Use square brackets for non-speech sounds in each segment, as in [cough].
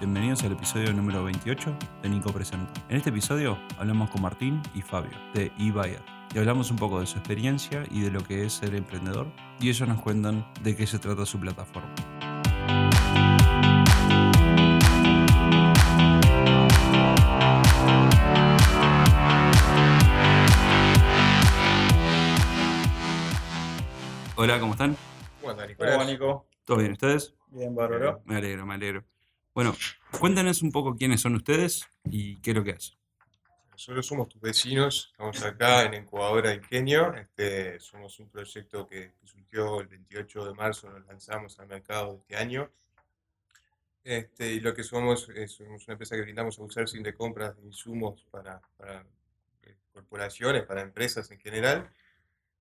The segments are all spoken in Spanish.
Bienvenidos al episodio número 28 de Nico Presenta. En este episodio hablamos con Martín y Fabio de eBuyer y hablamos un poco de su experiencia y de lo que es ser emprendedor y ellos nos cuentan de qué se trata su plataforma. Hola, ¿cómo están? ¿Cómo andan, Nicolás? Hola, Nico. ¿Todo bien ustedes? Bien, bárbaro. Me alegro, me alegro. Bueno, cuéntanos un poco quiénes son ustedes y qué es lo que hacen. Nosotros somos tus vecinos, estamos acá en Incubadora Ingenio. Este, somos un proyecto que, surgió el 28 de marzo, nos lanzamos al mercado este año. Este, y lo que somos es somos una empresa que brindamos outsourcing de compras de insumos para, para eh, corporaciones, para empresas en general,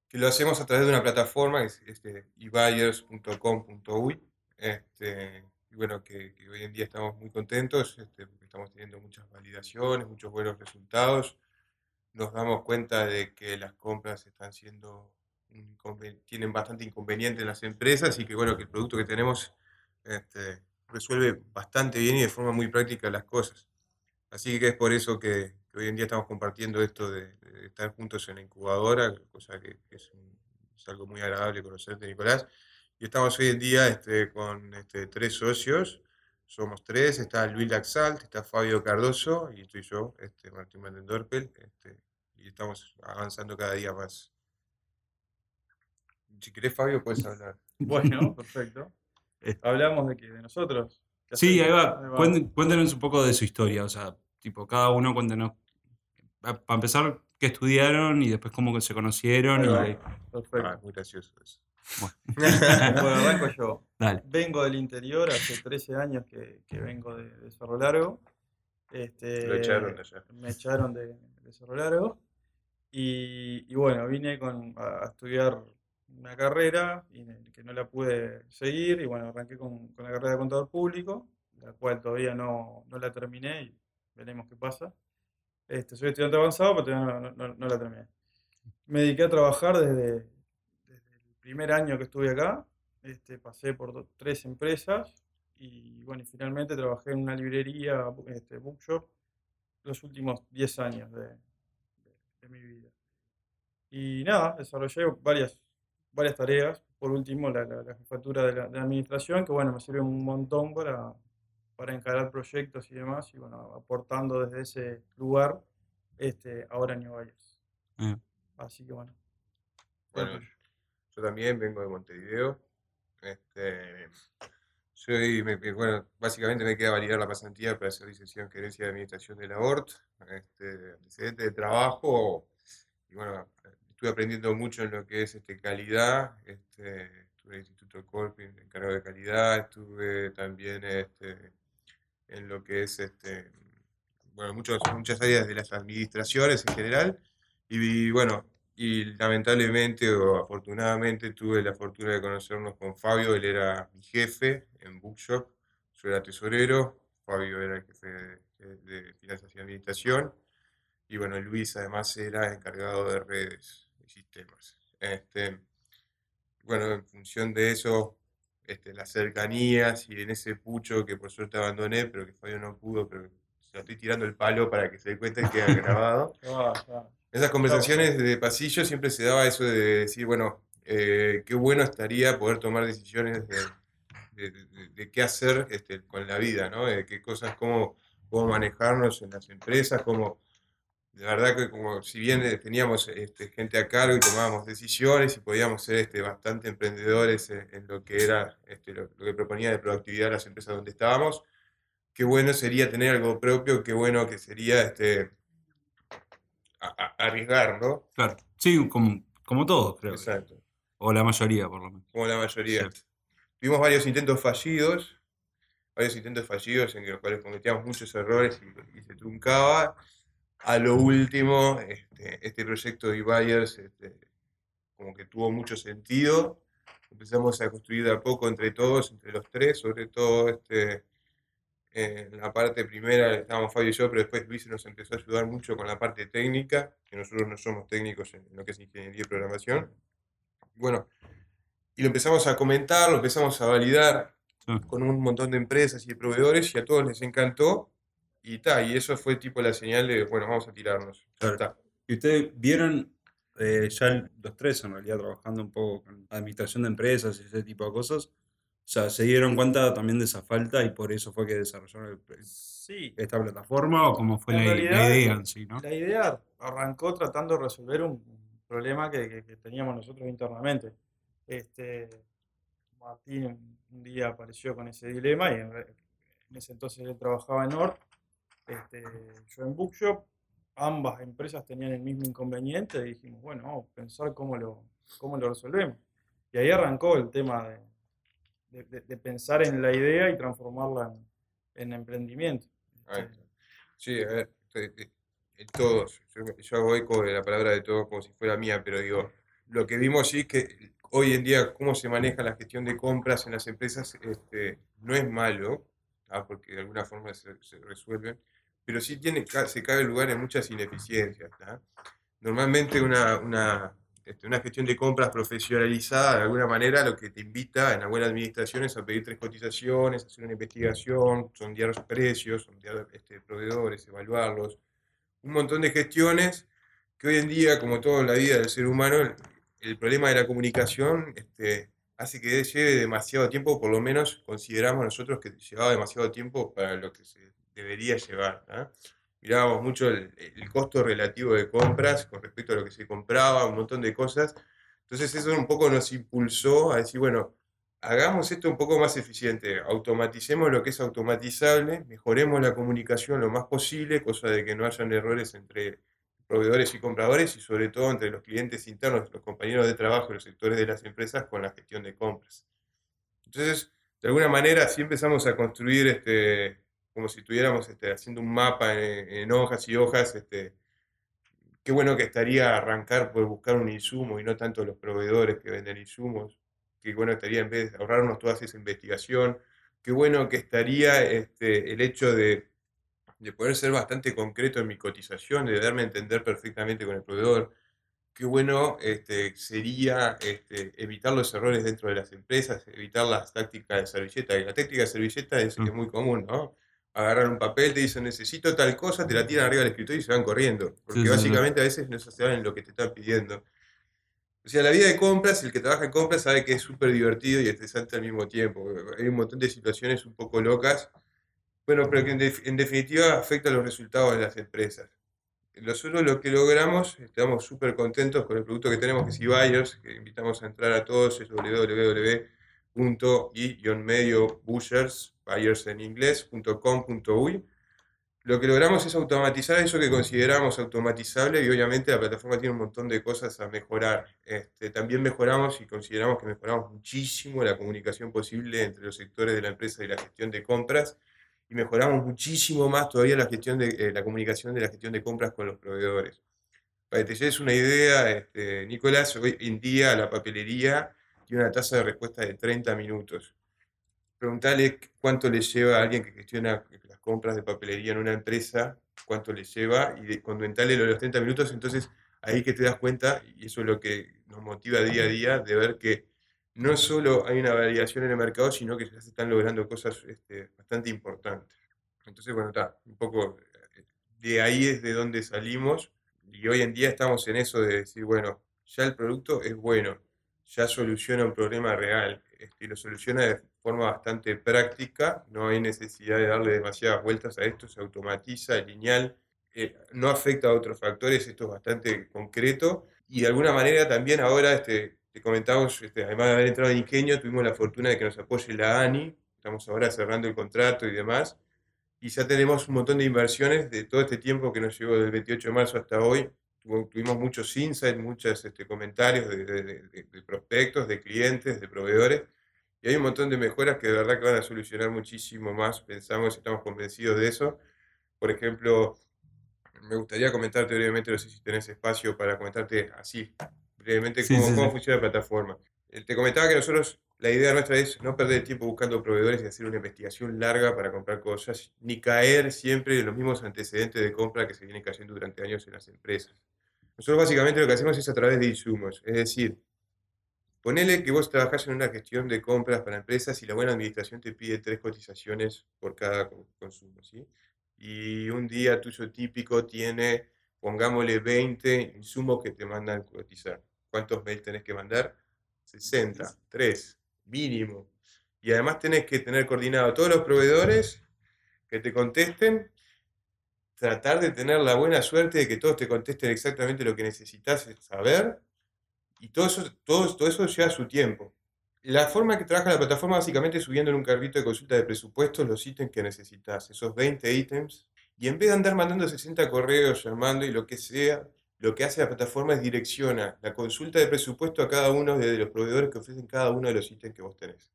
que lo hacemos a través de una plataforma que es este, ebuyers.com.uy. Este, y bueno, que, que hoy en día estamos muy contentos este, porque estamos teniendo muchas validaciones, muchos buenos resultados. Nos damos cuenta de que las compras están siendo tienen bastante inconveniente en las empresas y que bueno, que el producto que tenemos este, resuelve bastante bien y de forma muy práctica las cosas. Así que es por eso que, que hoy en día estamos compartiendo esto de, de estar juntos en la incubadora, cosa que, que es, un- es algo muy agradable conocerte, Nicolás. Y estamos hoy en día este, con este, tres socios, somos tres, está Luis Laxalt, está Fabio Cardoso y estoy yo, este, Martín Vandendorpel, este, y estamos avanzando cada día más. Si querés, Fabio, puedes hablar. [laughs] Bueno, [laughs] perfecto. Eh. Hablamos de que de nosotros. ¿Qué Sí, ahí va. Cuen- Cuéntanos un poco de su historia, o sea, tipo, cada uno cuéntanos, para empezar, qué estudiaron y después cómo que se conocieron. Ahí va. Y, Ah, Perfecto. muy gracioso eso. [laughs] Bueno, arranco yo. [laughs] dale. Vengo del interior, hace 13 años que, que vengo de, de Cerro Largo. Este, Lo echaron allá. Me echaron de, de Cerro Largo. Y, y bueno, vine con, a, a estudiar una carrera y que no la pude seguir. Y bueno, arranqué con, con la carrera de contador público, la cual todavía no, no la terminé y veremos qué pasa. Este, soy estudiante avanzado, pero todavía no, no- no la terminé. Me dediqué a trabajar desde, primer año que estuve acá. Este, pasé por do- tres empresas y bueno, y finalmente trabajé en una librería, este, bookshop, los últimos 10 años de, de- de mi vida. Y nada, desarrollé varias, varias tareas. Por último, la, la- la jefatura de la, de la administración, que bueno, me sirve un montón para, para encarar proyectos y demás, y bueno, aportando desde ese lugar este, ahora en New Bayers. Ah. Así que. Bueno, Bueno, también vengo de Montevideo. Este, soy, bueno, básicamente me queda validar la pasantía para hacer licenciado en gerencia de administración de la ORT, este, antecedente de trabajo. Y bueno, estuve aprendiendo mucho en lo que es este, calidad. Este, estuve en el Instituto Corpi, encargado de calidad. Estuve también este, en lo que es este, bueno, muchos, muchas áreas de las administraciones en general. Y bueno, y lamentablemente o afortunadamente tuve la fortuna de conocernos con Fabio, él era mi jefe en Bookshop, yo era tesorero, Fabio era el jefe de, de finanzas y administración, y bueno, Luis además era encargado de redes y sistemas. Este, bueno, en función de eso, este, las cercanías y en ese pucho que por suerte abandoné, pero que Fabio no pudo, pero se lo estoy tirando el palo para que se dé cuenta y quede [laughs] grabado. Esas conversaciones de pasillo siempre se daba eso de decir, bueno, eh, qué bueno estaría poder tomar decisiones de, de- de- de qué hacer este, con la vida, ¿no? De qué cosas, cómo, cómo manejarnos en las empresas, cómo, de verdad que como si bien eh, teníamos este, gente a cargo y tomábamos decisiones y podíamos ser este, bastante emprendedores en, en lo que era este, lo, lo que proponía de productividad las empresas donde estábamos, qué bueno sería tener algo propio, qué bueno que sería este, a- a- arriesgar, ¿no? Claro. Sí, como, como todos, creo. Exacto, O la mayoría, por lo menos. como la mayoría. Tuvimos varios intentos fallidos, varios intentos fallidos en los cuales cometíamos muchos errores y, y se truncaba. A lo último, este, este proyecto de Buyers este, como que tuvo mucho sentido. Empezamos a construir de a poco entre todos, entre los tres, sobre todo este, en la parte primera estábamos Fabio y yo, pero después Luis nos empezó a ayudar mucho con la parte técnica, que nosotros no somos técnicos en lo que es ingeniería y programación. Bueno, y lo empezamos a comentar, lo empezamos a validar. Sí. con un montón de empresas y de proveedores y a todos les encantó y ta, y eso fue tipo la señal de, bueno, vamos a tirarnos. Claro. Y ustedes vieron eh, ya los tres en realidad trabajando un poco con administración de empresas y ese tipo de cosas. O sea, se dieron cuenta también de esa falta y por eso fue que desarrollaron el- el- Sí, esta plataforma o cómo fue la, idea en sí, ¿no? la idea arrancó tratando de resolver un problema que, que- que teníamos nosotros internamente. Este, Martín un, día apareció con ese dilema y en, ese entonces él trabajaba en Nord, este, yo en Bookshop, ambas empresas tenían el mismo inconveniente y dijimos, bueno, vamos a pensar cómo lo, cómo lo resolvemos. Y ahí arrancó el tema de, de- de- de pensar en la idea y transformarla en, en emprendimiento. Ahí está. Sí, a ver, te- eh, todos, yo, yo hago eco de la palabra de todos como si fuera mía, pero digo, lo que vimos sí que hoy en día cómo se maneja la gestión de compras en las empresas este, no es malo, ¿ah? porque de alguna forma se, se resuelven, pero sí tiene, se cabe lugar en muchas ineficiencias. ¿tá? Normalmente una, una, este, una gestión de compras profesionalizada, de alguna manera, lo que te invita en la buena administración es a pedir tres cotizaciones, hacer una investigación, sondear los precios, sondear este, proveedores, evaluarlos, un montón de gestiones que hoy en día, como toda la vida del ser humano, el, el problema de la comunicación este, hace que lleve demasiado tiempo, por lo menos consideramos nosotros que llevaba demasiado tiempo para lo que se debería llevar. ¿tá? Mirábamos mucho el, el costo relativo de compras con respecto a lo que se compraba, un montón de cosas. Entonces eso un poco nos impulsó a decir, bueno, hagamos esto un poco más eficiente, automaticemos lo que es automatizable, mejoremos la comunicación lo más posible, cosa de que no hayan errores entre proveedores y compradores y sobre todo entre los clientes internos, los compañeros de trabajo y los sectores de las empresas con la gestión de compras. Entonces, de alguna manera, así empezamos a construir, este, como si estuviéramos este, haciendo un mapa en, en hojas y hojas, este, qué bueno que estaría arrancar por buscar un insumo y no tanto los proveedores que venden insumos, qué bueno estaría en vez de ahorrarnos toda esa investigación, qué bueno que estaría este, el hecho de, de poder ser bastante concreto en mi cotización, de darme a entender perfectamente con el proveedor, qué bueno este, sería este, evitar los errores dentro de las empresas, evitar las tácticas de servilleta, y la táctica de servilleta es, es muy común, ¿no? Agarran un papel, te dicen necesito tal cosa, te la tiran arriba del escritorio y se van corriendo. Porque Sí, sí, sí. básicamente a veces no saben lo que te están pidiendo. O sea, la vida de compras, el que trabaja en compras sabe que es súper divertido y estresante al mismo tiempo. Hay un montón de situaciones un poco locas, bueno, pero que en, def- en definitiva afectan los resultados de las empresas. Nosotros lo que logramos, estamos súper contentos con el producto que tenemos, que es eBuyers, que invitamos a entrar a todos, es www.i-medio bushers, buyers en. Lo que logramos es automatizar eso que consideramos automatizable y obviamente la plataforma tiene un montón de cosas a mejorar. Este, también mejoramos y consideramos que mejoramos muchísimo la comunicación posible entre los sectores de la empresa y la gestión de compras y mejoramos muchísimo más todavía la gestión de eh, la comunicación de la gestión de compras con los proveedores. Para que te lleves una idea, este, Nicolás, hoy en día la papelería tiene una tasa de respuesta de 30 minutos. Preguntale cuánto le lleva a alguien que gestiona las compras de papelería en una empresa, cuánto le lleva, y de, conventarle lo de los 30 minutos, entonces ahí que te das cuenta, y eso es lo que nos motiva día a día, de ver que no solo hay una variación en el mercado, sino que ya se están logrando cosas este, bastante importantes. Entonces, bueno, está, un poco eh, de ahí es de donde salimos, y hoy en día estamos en eso de decir, bueno, ya el producto es bueno, ya soluciona un problema real, este, lo soluciona de forma bastante práctica, no hay necesidad de darle demasiadas vueltas a esto, se automatiza, es lineal, eh, no afecta a otros factores, esto es bastante concreto, y de alguna manera también ahora, este, te comentamos, este, además de haber entrado en Ingenio, tuvimos la fortuna de que nos apoye la ANI, estamos ahora cerrando el contrato y demás, y ya tenemos un montón de inversiones de todo este tiempo que nos llevó del 28 de marzo hasta hoy, tuvimos muchos insights, muchos este, comentarios de, de- de- de prospectos, de clientes, de proveedores, y hay un montón de mejoras que de verdad que van a solucionar muchísimo más, pensamos y estamos convencidos de eso. Por ejemplo, me gustaría comentarte brevemente, no sé si tenés espacio para comentarte así, brevemente, Sí, cómo, sí, cómo sí. funciona la plataforma. Eh, Te comentaba que nosotros, la idea nuestra es no perder tiempo buscando proveedores y hacer una investigación larga para comprar cosas, ni caer siempre en los mismos antecedentes de compra que se vienen cayendo durante años en las empresas. Nosotros básicamente lo que hacemos es a través de insumos, es decir, Ponele que vos trabajás en una gestión de compras para empresas y la buena administración te pide tres cotizaciones por cada co- consumo, ¿sí? Y un día tuyo típico tiene, pongámosle 20 insumos que te mandan cotizar. ¿Cuántos mails tenés que mandar? 60, 3, mínimo. Y además tenés que tener coordinado a todos los proveedores que te contesten, tratar de tener la buena suerte de que todos te contesten exactamente lo que necesitas saber, y todo eso, todo, todo eso lleva su tiempo. La forma que trabaja la plataforma básicamente es subiendo en un carrito de consulta de presupuestos los ítems que necesitas, esos 20 ítems, y en vez de andar mandando 60 correos, llamando y lo que sea, lo que hace la plataforma es direcciona la consulta de presupuesto a cada uno de los proveedores que ofrecen cada uno de los ítems que vos tenés.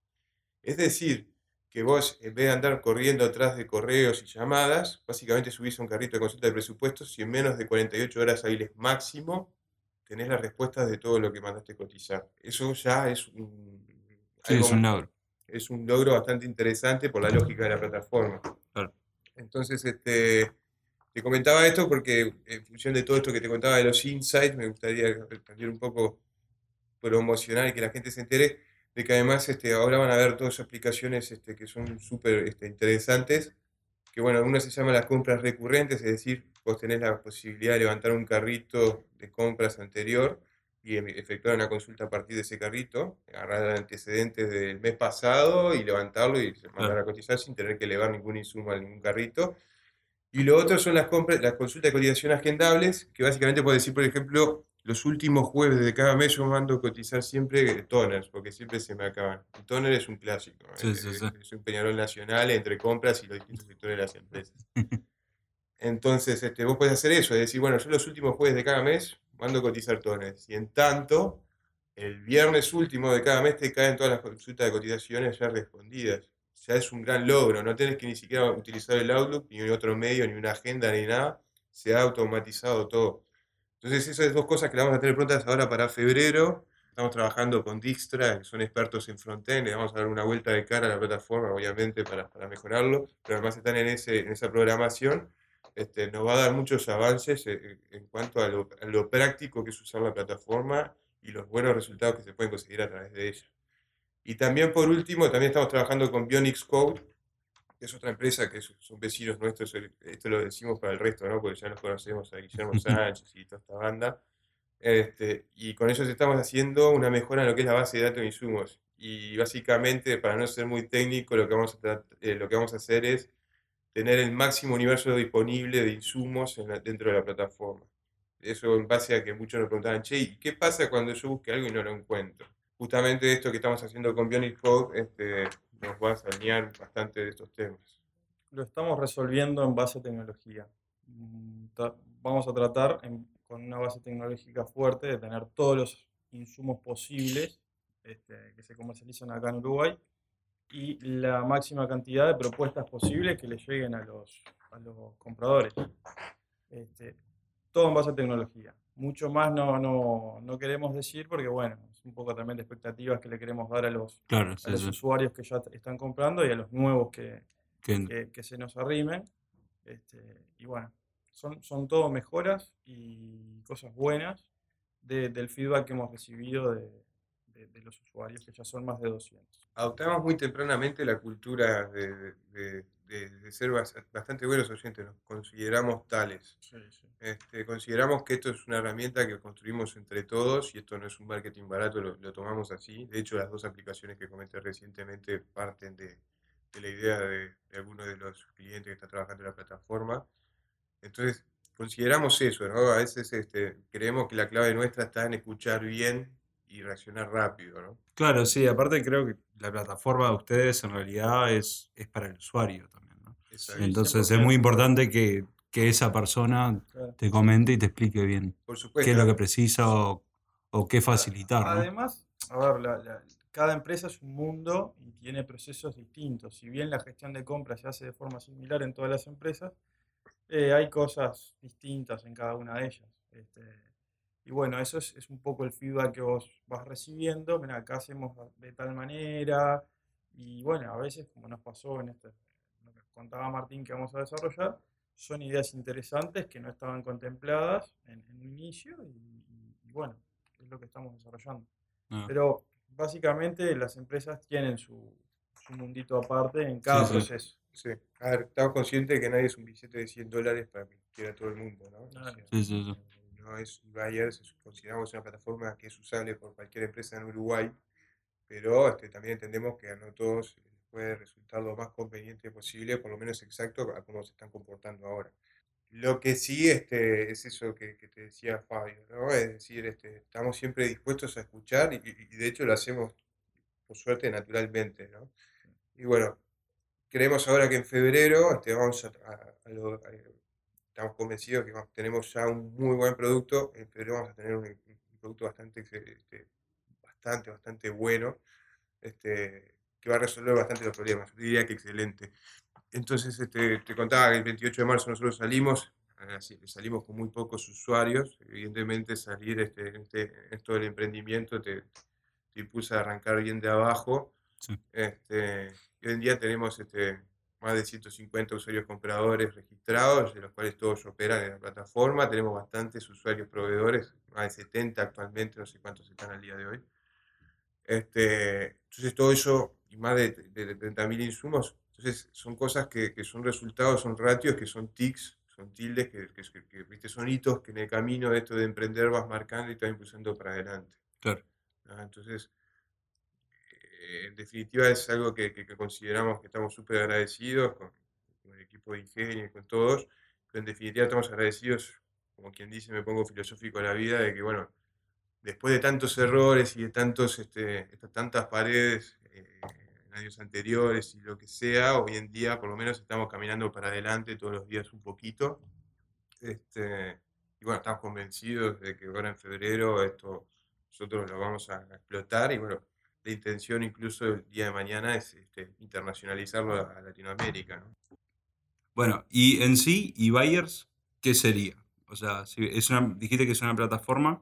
Es decir, que vos, en vez de andar corriendo atrás de correos y llamadas, básicamente subís un carrito de consulta de presupuestos y en menos de 48 horas hábiles máximo tenés las respuestas de todo lo que mandaste cotizar. Eso ya es un, Sí, algo- es un logro. es un logro bastante interesante por la lógica de la plataforma. Claro. Entonces, este, te comentaba esto porque en función de todo esto que te contaba de los insights, me gustaría también un poco promocionar y que la gente se entere de que además este, ahora van a ver todas aplicaciones este, que son súper este, interesantes, que bueno, una se llama las compras recurrentes, es decir, vos tenés la posibilidad de levantar un carrito de compras anterior y em- efectuar una consulta a partir de ese carrito, agarrar antecedentes del mes pasado y levantarlo y mandar a cotizar sin tener que elevar ningún insumo a ningún carrito. Y lo otro son las compras, las consultas de cotización agendables, que básicamente puedo decir, por ejemplo, los últimos jueves de cada mes yo mando cotizar siempre toners, porque siempre se me acaban. El toner es un clásico, Sí, sí, es, sí. es un peñarol nacional entre compras y los distintos sectores de las empresas. [laughs] Entonces, este, vos podés hacer eso, es decir, bueno, yo los últimos jueves de cada mes mando cotizar toners. Y en tanto, el viernes último de cada mes te caen todas las consultas de cotizaciones ya respondidas. Ya es un gran logro, no tenés que ni siquiera utilizar el Outlook, ni otro medio, ni una agenda, ni nada. Se ha automatizado todo. Entonces, esas dos cosas que las vamos a tener prontas ahora para febrero. Estamos trabajando con Dijkstra, que son expertos en frontend. Le vamos a dar una vuelta de cara a la plataforma, obviamente, para, para mejorarlo. Pero además están en, ese, en esa programación. Este, nos va a dar muchos avances eh, en cuanto a lo, a lo práctico que es usar la plataforma y los buenos resultados que se pueden conseguir a través de ella. Y también, por último, también estamos trabajando con Bionix Code, que es otra empresa que son vecinos nuestros, el- esto lo decimos para el resto, ¿no? Porque ya nos conocemos a Guillermo [laughs] Sánchez y toda esta banda. Este, y con ellos estamos haciendo una mejora en lo que es la base de datos de insumos. Y básicamente, para no ser muy técnico, lo que vamos a, eh, lo que vamos a hacer es tener el máximo universo disponible de insumos dentro de la plataforma. Eso en base a que muchos nos preguntaban, che, ¿y qué pasa cuando yo busque algo y no lo encuentro? Justamente esto que estamos haciendo con Bionic Code este, nos va a alinear bastante de estos temas. Lo estamos resolviendo en base a tecnología. Mm, Vamos a tratar con una base tecnológica fuerte de tener todos los insumos posibles este, que se comercializan acá en Uruguay y la máxima cantidad de propuestas posibles que le lleguen a los, a los compradores. Este, todo en base a tecnología. Mucho más no, no, no queremos decir porque, bueno, es un poco también de expectativas que le queremos dar a los, Claro, a sí, los sí. usuarios que ya están comprando y a los nuevos que, Que- que, que se nos arrimen. Este, y bueno, son, son todo mejoras y cosas buenas de- del feedback que hemos recibido de, de- de los usuarios, que ya son más de 200. Adoptamos muy tempranamente la cultura de, de- ser bas- bastante buenos oyentes, nos consideramos tales. Este, consideramos que esto es una herramienta que construimos entre todos y esto no es un marketing barato, lo, lo tomamos así. De hecho, las dos aplicaciones que comenté recientemente parten de, de la idea de, de algunos de los clientes que están trabajando en la plataforma. Entonces, consideramos eso, ¿no? A veces este, creemos que la clave nuestra está en escuchar bien y reaccionar rápido, ¿no? Claro, sí, aparte creo que la plataforma de ustedes en realidad es, es para el usuario también, ¿no? Exacto. Entonces es 100%. muy importante que, que esa persona Claro. te comente y te explique bien Por qué es lo que precisa o, o qué facilitar, ¿no? Además, a ver, la- la- cada empresa es un mundo y tiene procesos distintos. Si bien la gestión de compras se hace de forma similar en todas las empresas, eh, hay cosas distintas en cada una de ellas. Este, y bueno, eso es, es un poco el feedback que vos vas recibiendo. Mira, acá hacemos de tal manera. Y bueno, a veces, como nos pasó en este, lo que contaba Martín que vamos a desarrollar, son ideas interesantes que no estaban contempladas en, en un inicio y, y- y bueno, es lo que estamos desarrollando. Ah, Pero básicamente las empresas tienen su, su mundito aparte en cada sí. proceso. Sí. A ver, estamos conscientes de que nadie es un billete de 100 dólares para que quiera todo el mundo, ¿no? O Claro. sea, Sí, sí, sí. No es Buyers, es- consideramos una plataforma que es usable por cualquier empresa en Uruguay, pero este, también entendemos que a no todos les puede resultar lo más conveniente posible, por lo menos exacto a cómo se están comportando ahora. Lo que sí este, es eso que, te decía Fabio. Es decir, este, estamos siempre dispuestos a escuchar y, de hecho lo hacemos, por suerte, naturalmente, ¿no? Y bueno, creemos ahora que en febrero este, vamos a, lo- estamos convencidos que tenemos ya un muy buen producto. En febrero vamos a tener un, un producto bastante, este, bastante, bastante bueno, este, que va a resolver bastante los problemas. Yo diría que excelente. Entonces, este, te contaba que el 28 de marzo nosotros salimos, así, salimos con muy pocos usuarios. Evidentemente, salir este, en este, esto del emprendimiento te, te impulsa a arrancar bien de abajo. Sí. Este, y hoy en día tenemos este, más de 150 usuarios compradores registrados, de los cuales todos operan en la plataforma. Tenemos bastantes usuarios proveedores, más de 70 actualmente, no sé cuántos están al día de hoy. Este, entonces todo eso, y más de, de 30.000 insumos, entonces son cosas que, que son resultados, son ratios, que son tics, son tildes, que, que, que- ¿viste? son hitos que en el camino de esto de emprender vas marcando y vas impulsando para adelante. Claro. ¿no? Entonces, eh, en definitiva es algo que, consideramos que estamos súper agradecidos con, con el equipo de Ingenio y con todos, pero en definitiva estamos agradecidos, como quien dice, me pongo filosófico a la vida, de que bueno, después de tantos errores y de tantos, este, estas tantas paredes eh, en años anteriores y lo que sea, hoy en día por lo menos estamos caminando para adelante todos los días un poquito. Este, y bueno, estamos convencidos de que ahora en febrero esto nosotros lo vamos a explotar y bueno, la intención incluso el día de mañana es este, internacionalizarlo a, Latinoamérica. ¿no? Bueno, y en sí, ¿y Buyers qué sería? O sea, si es una, dijiste que es una plataforma.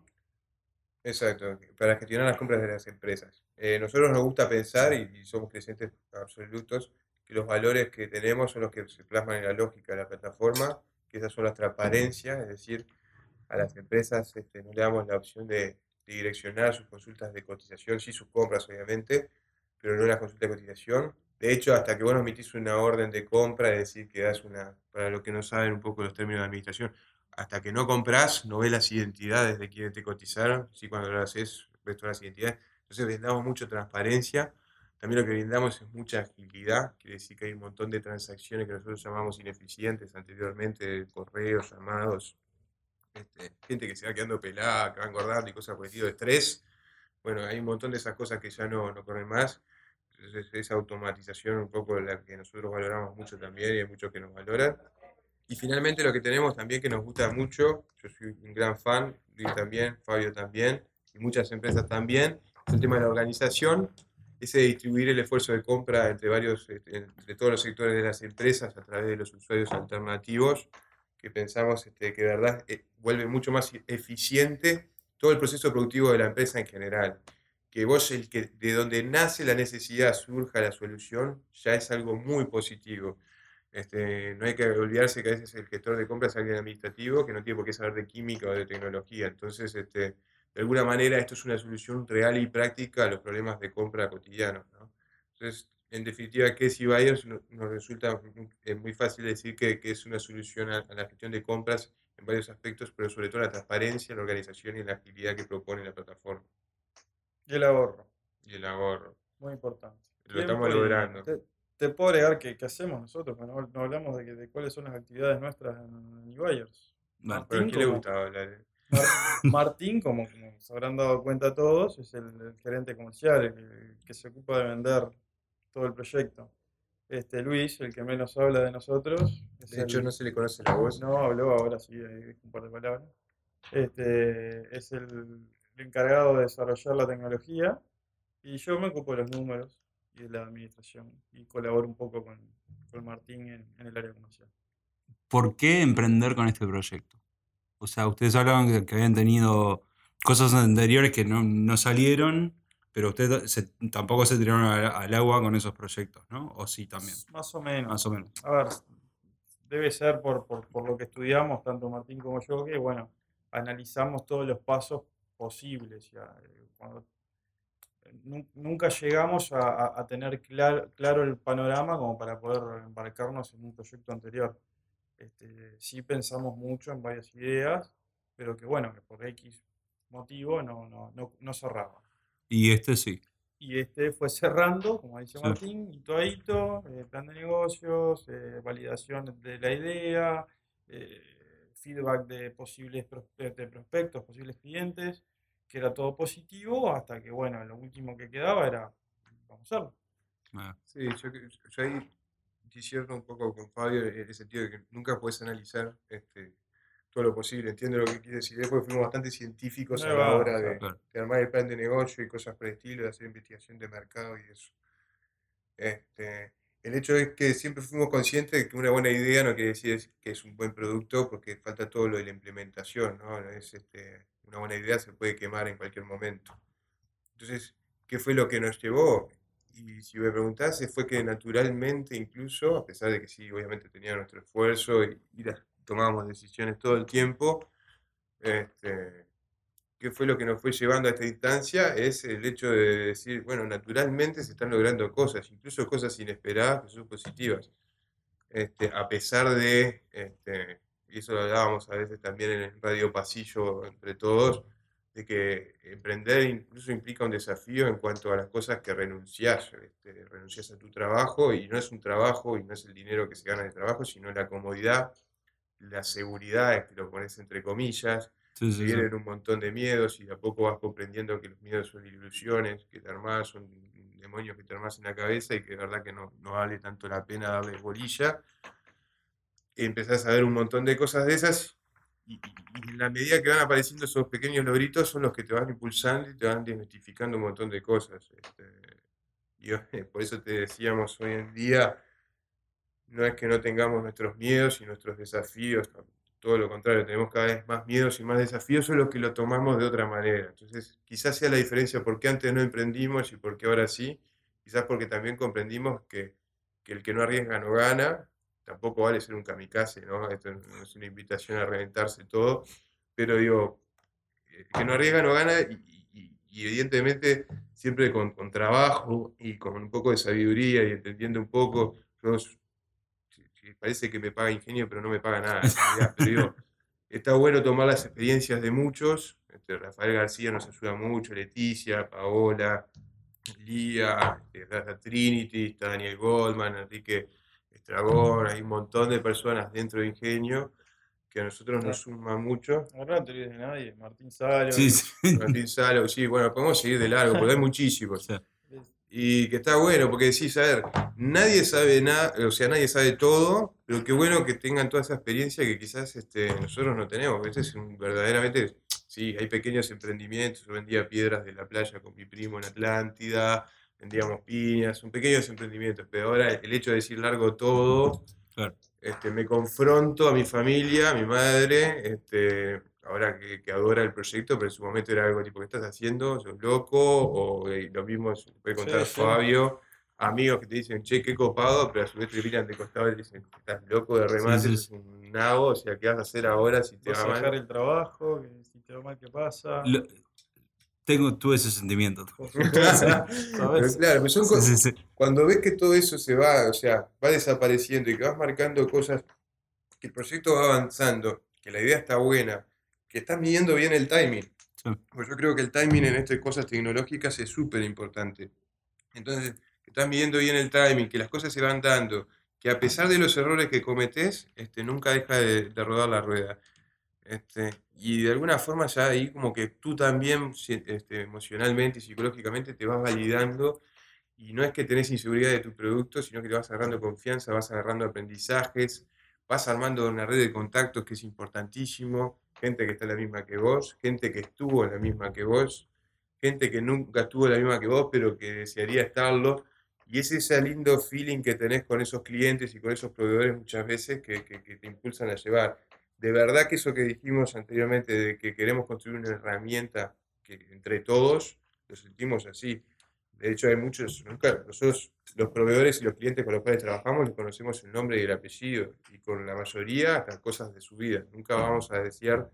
Exacto, para gestionar las compras de las empresas. Eh, nosotros nos gusta pensar, y, y somos creyentes absolutos, que los valores que tenemos son los que se plasman en la lógica de la plataforma, que esas son las transparencias, es decir, a las empresas este, no le damos la opción de, direccionar sus consultas de cotización, sí sus compras obviamente, pero no las consultas de cotización. De hecho, hasta que vos no emitís una orden de compra, es decir, que das una, para los que no saben un poco los términos de administración, hasta que no compras, no ves las identidades de quienes te cotizaron, sí cuando lo haces, ves todas las identidades. Entonces brindamos mucha transparencia, también lo que brindamos es mucha agilidad, quiere decir que hay un montón de transacciones que nosotros llamamos ineficientes anteriormente, correos, llamados, este, gente que se va quedando pelada, que va engordando y cosas por el de estrés. Bueno, hay un montón de esas cosas que ya no, no corren más. Entonces, esa automatización un poco la que nosotros valoramos mucho también y hay muchos que nos valoran. Y finalmente lo que tenemos también que nos gusta mucho, yo soy un gran fan, Luis también, Fabio también, y muchas empresas también, es el tema de la organización, ese de distribuir el esfuerzo de compra entre varios, este, entre todos los sectores de las empresas a través de los usuarios alternativos, que pensamos este, que de verdad eh, vuelve mucho más eficiente todo el proceso productivo de la empresa en general. Que vos, el que, de donde nace la necesidad, surja la solución, ya es algo muy positivo. Este, no hay que olvidarse que a veces el gestor de compras es alguien administrativo que no tiene por qué saber de química o de tecnología. Entonces, este, de alguna manera, esto es una solución real y práctica a los problemas de compra cotidianos. ¿no? Entonces, en definitiva, que si Buyers no- nos resulta eh, muy fácil decir que, que es una solución a, a la gestión de compras en varios aspectos, pero sobre todo la transparencia, la organización y la agilidad que propone la plataforma Y el ahorro, y el ahorro. muy importante. Lo estamos logrando. Te, te puedo agregar que, que hacemos nosotros, pero no, no hablamos de, que- de cuáles son las actividades nuestras en eBuyers. Bueno, Pero ¿a Martín, quién le como- gustaba hablar? Mar- [laughs] Martín, como, como se habrán dado cuenta todos, es el, el gerente comercial, el, que se ocupa de vender todo el proyecto. Este Luis, el que menos habla de nosotros, De hecho, el- no se le conoce la voz. no habló, ahora sí, dijo un par de palabras. Este, es el, el encargado de desarrollar la tecnología y yo me ocupo de los números y de la administración y colaboro un poco con, con Martín en, en el área comercial. ¿Por qué emprender con este proyecto? O sea, ustedes hablaban que, que habían tenido cosas anteriores que no, no salieron, pero ustedes se- tampoco se tiraron al, al agua con esos proyectos, ¿no? O sí también, Más o menos. más o menos. A ver, debe ser por, por, por lo que estudiamos, tanto Martín como yo, que bueno, analizamos todos los pasos posibles. Ya, eh, cuando nu- nunca llegamos a, a- a tener clar- claro el panorama como para poder embarcarnos en un proyecto anterior. Este, sí pensamos mucho en varias ideas, pero que bueno, que por X motivo no, no, no, no cerraba. Y este sí. Y este fue cerrando, como dice Sí. Martín, hito a hito, eh, plan de negocios, eh, validación de la idea, eh, feedback de posibles de prospectos, posibles clientes, que era todo positivo, hasta que, bueno, lo último que quedaba era, vamos a hacerlo. Ah, Sí, yo, yo ahí discierno un poco con Fabio en el sentido de que nunca puedes analizar este, todo lo posible. Entiendo lo que quiere decir, porque fuimos bastante científicos a Ahí la hora de, claro. de armar el plan de negocio y cosas por el estilo, de hacer investigación de mercado y eso. Este, el hecho es que siempre fuimos conscientes de que una buena idea no quiere decir que es un buen producto, porque falta todo lo de la implementación, ¿no? Es, este, una buena idea se puede quemar en cualquier momento. Entonces, ¿qué fue lo que nos llevó? Y si me preguntase, fue que naturalmente, incluso, a pesar de que sí, obviamente tenía nuestro esfuerzo y, y las- tomábamos decisiones todo el tiempo, este, ¿qué fue lo que nos fue llevando a esta instancia? Es el hecho de decir, bueno, naturalmente se están logrando cosas, incluso cosas inesperadas que son positivas. Este, a pesar de, este, y eso lo hablábamos a veces también en el radio pasillo entre todos, de que emprender incluso implica un desafío en cuanto a las cosas que renunciás, este, a tu trabajo y no es un trabajo y no es el dinero que se gana el trabajo, sino la comodidad, la seguridad, que lo pones entre comillas, Sí, sí, sí. vienen un montón de miedos y de a poco vas comprendiendo que los miedos son ilusiones, que te armás, son demonios que te armás en la cabeza y que de verdad que no, no vale tanto la pena darle bolilla. Y empezás a ver un montón de cosas de esas y, y- en la medida que van apareciendo esos pequeños logritos son los que te van impulsando y te van desmitificando un montón de cosas. este, y [laughs] por eso te decíamos hoy en día, no es que no tengamos nuestros miedos y nuestros desafíos, todo lo contrario, tenemos cada vez más miedos y más desafíos, solo que lo tomamos de otra manera. Entonces, quizás sea la diferencia por qué antes no emprendimos y por qué ahora sí, quizás porque también comprendimos que, que el que no arriesga no gana, tampoco vale ser un kamikaze, ¿no? Esto no es una invitación a reventarse todo, pero digo, el que no arriesga no gana y evidentemente siempre con, con trabajo y con un poco de sabiduría y entendiendo un poco, yo parece que me paga ingenio, pero no me paga nada. realidad, pero digo, [laughs] está bueno tomar las experiencias de muchos. este, Rafael García nos ayuda mucho, Leticia, Paola, Lía, este, Trinity, está Daniel Goldman, Enrique Estragón, hay un montón de personas dentro de Ingenio que a nosotros nos suman mucho. Ahora no te olvides de nadie, Martín Salo. Sí, sí. Martín Salo, sí, bueno, podemos seguir de largo, porque hay muchísimos. Y que está bueno, porque decís, a ver, nadie sabe nada, o sea, nadie sabe todo, pero qué bueno que tengan toda esa experiencia que quizás este, nosotros no tenemos. Veces un- verdaderamente, sí, hay pequeños emprendimientos. Yo vendía piedras de la playa con mi primo en Atlántida, vendíamos piñas, son pequeños emprendimientos, pero ahora el hecho de decir largo todo, Claro. este, me confronto a mi familia, a mi madre, este, ahora que, que adora el proyecto, pero en su momento era algo tipo, ¿qué estás haciendo? ¿Sos loco? O eh, lo mismo se puede contar Sí, sí. Fabio, amigos que te dicen, che, qué copado, pero a su vez te miran de costado y te dicen, estás loco de remate, sí, sos un nabo, o sea, ¿qué vas a hacer ahora si te Vas va a dejar mal? el trabajo, que si te va mal, ¿qué pasa? Lo- tengo, tuve ese sentimiento. [laughs] Claro, pero son Sí, cosas- sí, sí. cuando ves que todo eso se va, o sea, va desapareciendo y que vas marcando cosas, que el proyecto va avanzando, que la idea está buena, que estás midiendo bien el timing. Sí. Pues yo creo que el timing en estas cosas tecnológicas es súper importante. Entonces, que estás midiendo bien el timing, que las cosas se van dando, que a pesar de los errores que cometés, este, nunca deja de, de rodar la rueda. Este, y de alguna forma ya ahí como que tú también este, emocionalmente y psicológicamente te vas validando y no es que tenés inseguridad de tu producto, sino que te vas agarrando confianza, vas agarrando aprendizajes, vas armando una red de contactos que es importantísimo, gente que está la misma que vos, gente que estuvo la misma que vos, gente que nunca estuvo la misma que vos, pero que desearía estarlo. Y es ese lindo feeling que tenés con esos clientes y con esos proveedores muchas veces que, que- que te impulsan a llevar. De verdad que eso que dijimos anteriormente, de que queremos construir una herramienta que entre todos, lo sentimos así. De hecho, hay muchos, nunca, nosotros, los proveedores y los clientes con los cuales trabajamos, les conocemos el nombre y el apellido, y con la mayoría hasta cosas de su vida. Nunca vamos a desear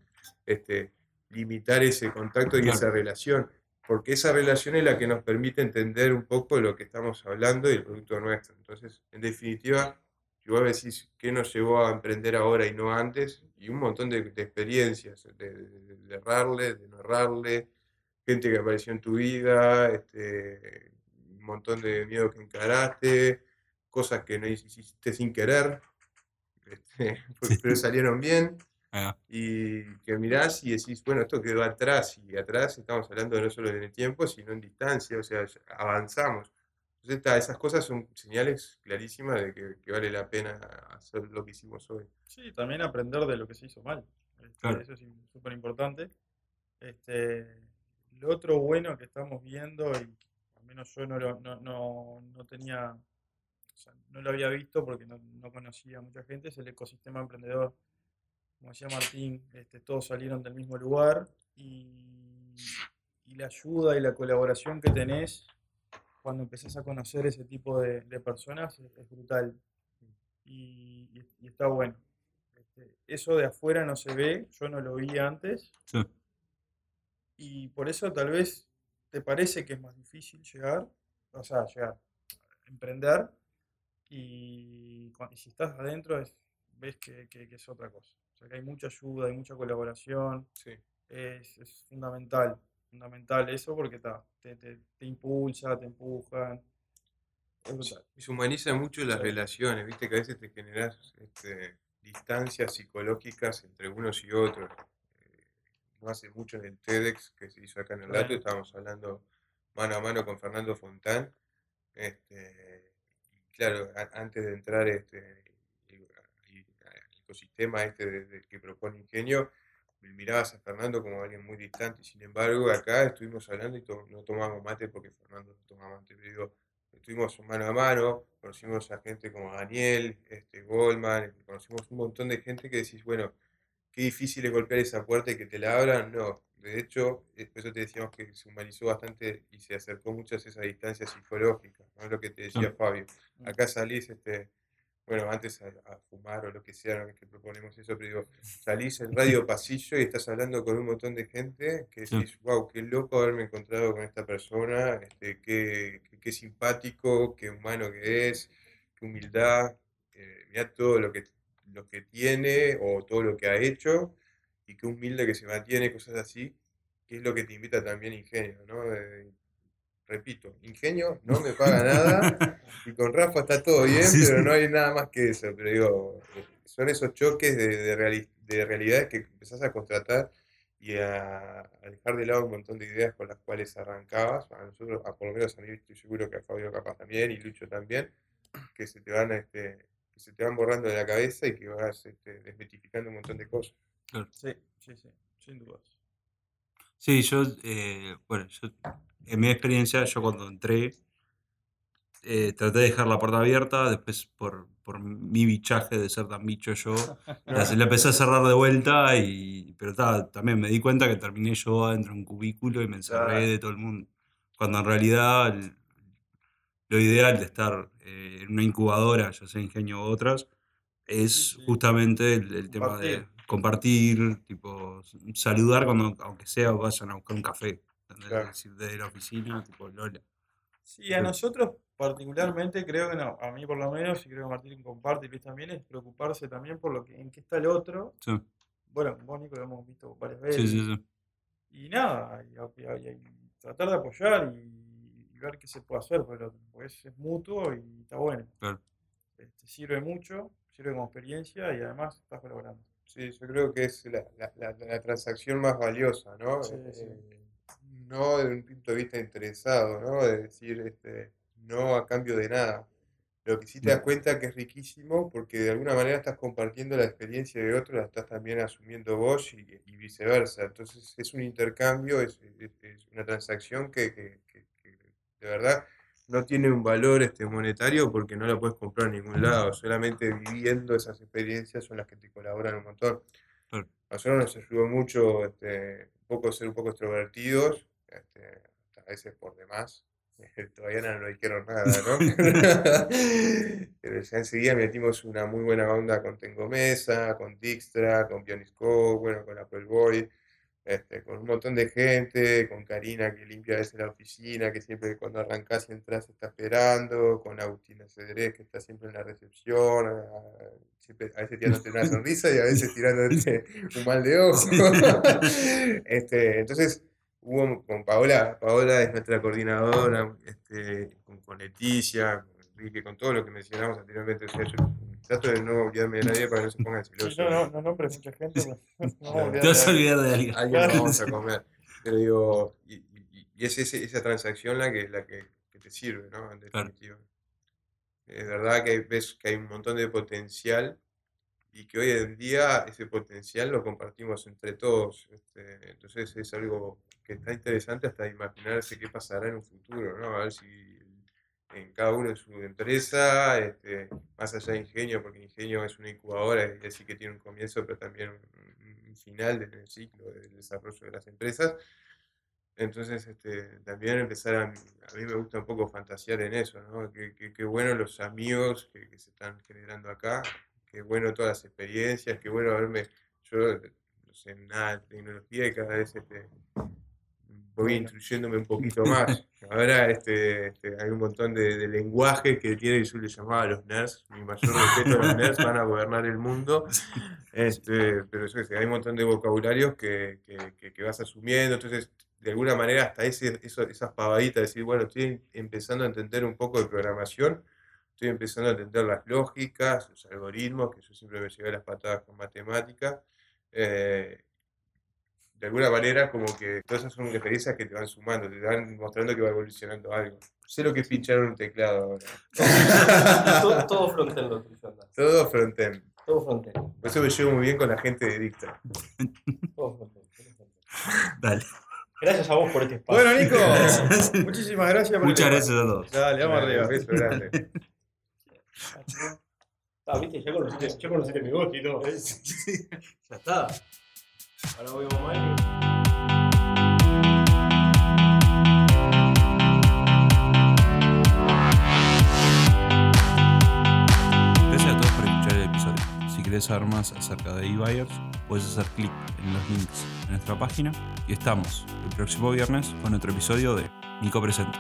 este, limitar ese contacto y esa relación, porque esa relación es la que nos permite entender un poco lo que estamos hablando y el producto nuestro. Entonces, en definitiva, si vos decís qué nos llevó a emprender ahora y no antes, y un montón de, de experiencias, de, de- de errarle, de no errarle, gente que apareció en tu vida, este, un montón de miedo que encaraste, cosas que no hiciste sin querer, este, [laughs] pero salieron bien Ah, y que mirás y decís, bueno, esto quedó atrás, y atrás estamos hablando no solo en el tiempo, sino en distancia, o sea, avanzamos. Entonces, esas cosas son señales clarísimas de que, que vale la pena hacer lo que hicimos hoy. Sí, también aprender de lo que se hizo mal. Este, Claro. Eso es súper importante. Este, lo otro bueno que estamos viendo, y al menos yo no, lo- no, no, no tenía, o sea, no lo había visto porque no, no conocía a mucha gente, es el ecosistema emprendedor. Como decía Martín, este, todos salieron del mismo lugar y, y la ayuda y la colaboración que tenés cuando empezás a conocer ese tipo de, personas es, brutal y está bueno. Este, eso de afuera no se ve, yo no lo vi antes sí. Y por eso tal vez te parece que es más difícil llegar, o sea, llegar, emprender y, si estás adentro es- ves que, que- que es otra cosa. O sea, que hay mucha ayuda, hay mucha colaboración, Sí. es, es fundamental, fundamental eso porque ta, te, te, te impulsa, te empujan. Y se humanizan mucho las Sí. relaciones, viste que a veces te generas este, distancias psicológicas entre unos y otros. No hace mucho en el TEDx que se hizo acá en el Lato, estábamos hablando mano a mano con Fernando Fontán. Este, y claro, a- antes de entrar este, ecosistema este de- de- que propone Ingenio, mirabas a Fernando como alguien muy distante. Sin embargo, acá estuvimos hablando y to- no tomamos mate porque Fernando no toma mate. Pero digo, estuvimos mano a mano, conocimos a gente como Daniel, este, Goldman, conocimos un montón de gente que decís, bueno, qué difícil es golpear esa puerta y que te la abran. No, de hecho, eh, por eso te decíamos que se humanizó bastante y se acercó mucho a esa distancia psicológica, ¿no? Es lo que te decía. Fabio. Mm. Acá salís, este, bueno, antes a, a fumar o lo que sea, no es que proponemos eso, pero digo, salís en radio pasillo y estás hablando con un montón de gente que decís, wow, qué loco haberme encontrado con esta persona, este, qué, qué, qué simpático, qué humano que es, qué humildad, eh, mirá todo lo que, lo que tiene o todo lo que ha hecho y qué humilde que se mantiene, cosas así, que es lo que te invita también Ingenio, ¿no? Eh, repito, Ingenio no me paga nada [laughs] y con Rafa está todo bien, Sí, pero sí. no hay nada más que eso. Pero digo, eh, son esos choques de, de, reali- de realidades que empezás a contratar y a, a dejar de lado un montón de ideas con las cuales arrancabas. A nosotros, a por lo menos a mí estoy seguro que a Fabio capaz también y Lucho también, que se te van, este, que se te van borrando de la cabeza y que vas este, desmitificando un montón de cosas. Sí, sí, sí, sin dudas. Sí, yo, eh, bueno, yo, en mi experiencia, yo cuando entré, eh, traté de dejar la puerta abierta, después por, por mi bichaje de ser tan bicho yo, [laughs] la, la empecé a cerrar de vuelta, y, pero ta, también me di cuenta que terminé yo adentro de un cubículo y me encerré Claro. de todo el mundo. Cuando en realidad el- lo ideal de estar eh, en una incubadora, ya sea Ingenio u otras, es Sí, sí. justamente el, el tema de compartir, tipo, saludar cuando, aunque sea, vayan a buscar un café. Claro. Desde la oficina, tipo, Lola. Sí, a Sí. nosotros particularmente creo que no, a mí por lo menos, y creo que Martín comparte y Luis también, es preocuparse también por lo que, en qué está el otro. Sí, Bueno, con vos Nico lo hemos visto varias sí, veces. sí. sí. Y nada, y, y- y tratar de apoyar y ver qué se puede hacer por el otro, porque es, es mutuo y está bueno. Claro. Este, sirve mucho, sirve como experiencia y además estás colaborando. Sí, yo creo que es la, la- la- la transacción más valiosa, ¿no? Sí, sí. Eh, no desde un punto de vista interesado, ¿no? De decir, este, no a cambio de nada. Lo que sí te das cuenta que es riquísimo porque de alguna manera estás compartiendo la experiencia de otro, la estás también asumiendo vos y, y viceversa. Entonces es un intercambio, es, es- es una transacción que- que- que de verdad no tiene un valor este, monetario porque no la puedes comprar en ningún lado. Solamente viviendo esas experiencias son las que te colaboran un montón. A nosotros nos ayudó mucho este, un poco ser un poco extrovertidos, este, a veces por demás. [laughs] Todavía no nos dijeron nada, ¿no? [laughs] [laughs] Pero ya enseguida metimos una muy buena onda con Tengo Mesa, con Dijkstra, con Pionisco, bueno, con Appleboy. Este, con un montón de gente, con Karina que limpia a veces la oficina, que siempre cuando arrancás y entras está esperando, con Agustina Cedrés que está siempre en la recepción, a, siempre, a veces tirándote una sonrisa y a veces [laughs] tirándote un mal de ojo. [laughs] este, entonces, hubo con Paola, Paola es nuestra coordinadora, este, con, con Leticia, con Enrique, con todo lo que mencionamos anteriormente. O sea, yo trato de no olvidarme de nadie para que no se pongan Sí, celosos. no, no, no nombres mucha gente. [laughs] pero no olvidar Te vas a de- olvidar de alguien. Alguien nos vamos a [laughs] comer. Pero digo, y, y- y es ese- esa transacción la que, la que, que te sirve, ¿no? En Claro. definitiva. Es verdad que ves que hay un montón de potencial y que hoy en día ese potencial lo compartimos entre todos. este, entonces es algo que está interesante hasta imaginarse qué pasará en un futuro, ¿no? A ver si en cada uno en su empresa, este, más allá de Ingenio, porque Ingenio es una incubadora y así que tiene un comienzo, pero también un, un final del ciclo del desarrollo de las empresas. Entonces, este, también empezar a, a mí me gusta un poco fantasear en eso, ¿no? Qué, qué bueno los amigos que, que se están generando acá, qué bueno todas las experiencias, qué bueno haberme, yo no sé nada de tecnología y cada vez este, voy instruyéndome un poquito [laughs] más. Ahora este, este, hay un montón de, de lenguaje que tiene, yo le llamaba a los nerds, mi mayor respeto a los nerds, van a gobernar el mundo, [laughs] este, pero yo sé, hay un montón de vocabularios que, que- que- que vas asumiendo, entonces de alguna manera hasta ese, eso- esas pavaditas, de decir, bueno, estoy empezando a entender un poco de programación, estoy empezando a entender las lógicas, los algoritmos, que yo siempre me llevé las patadas con matemáticas, eh, de alguna manera como que todas esas son experiencias que te van sumando, te van mostrando que va evolucionando algo. Sé lo que es pinchar un teclado ahora. todo, todo frontend. Todo frontend. Todo frontend. Por eso me llevo muy bien con la gente de Dicta. Todo frontend. Dale. Gracias a vos por este espacio. Bueno, Nico, Gracias. muchísimas gracias por Muchas espacio. gracias a todos. Dale, vamos arriba. beso grande. Ah, viste, ya conociste, ya conociste mi voz y todo. [laughs] Ya está. Ahora voy a mamá Gracias a todos por escuchar el episodio. Si querés saber más acerca de eBuyers, puedes hacer clic en los links en nuestra página y estamos el próximo viernes con otro episodio de Nico Presenta.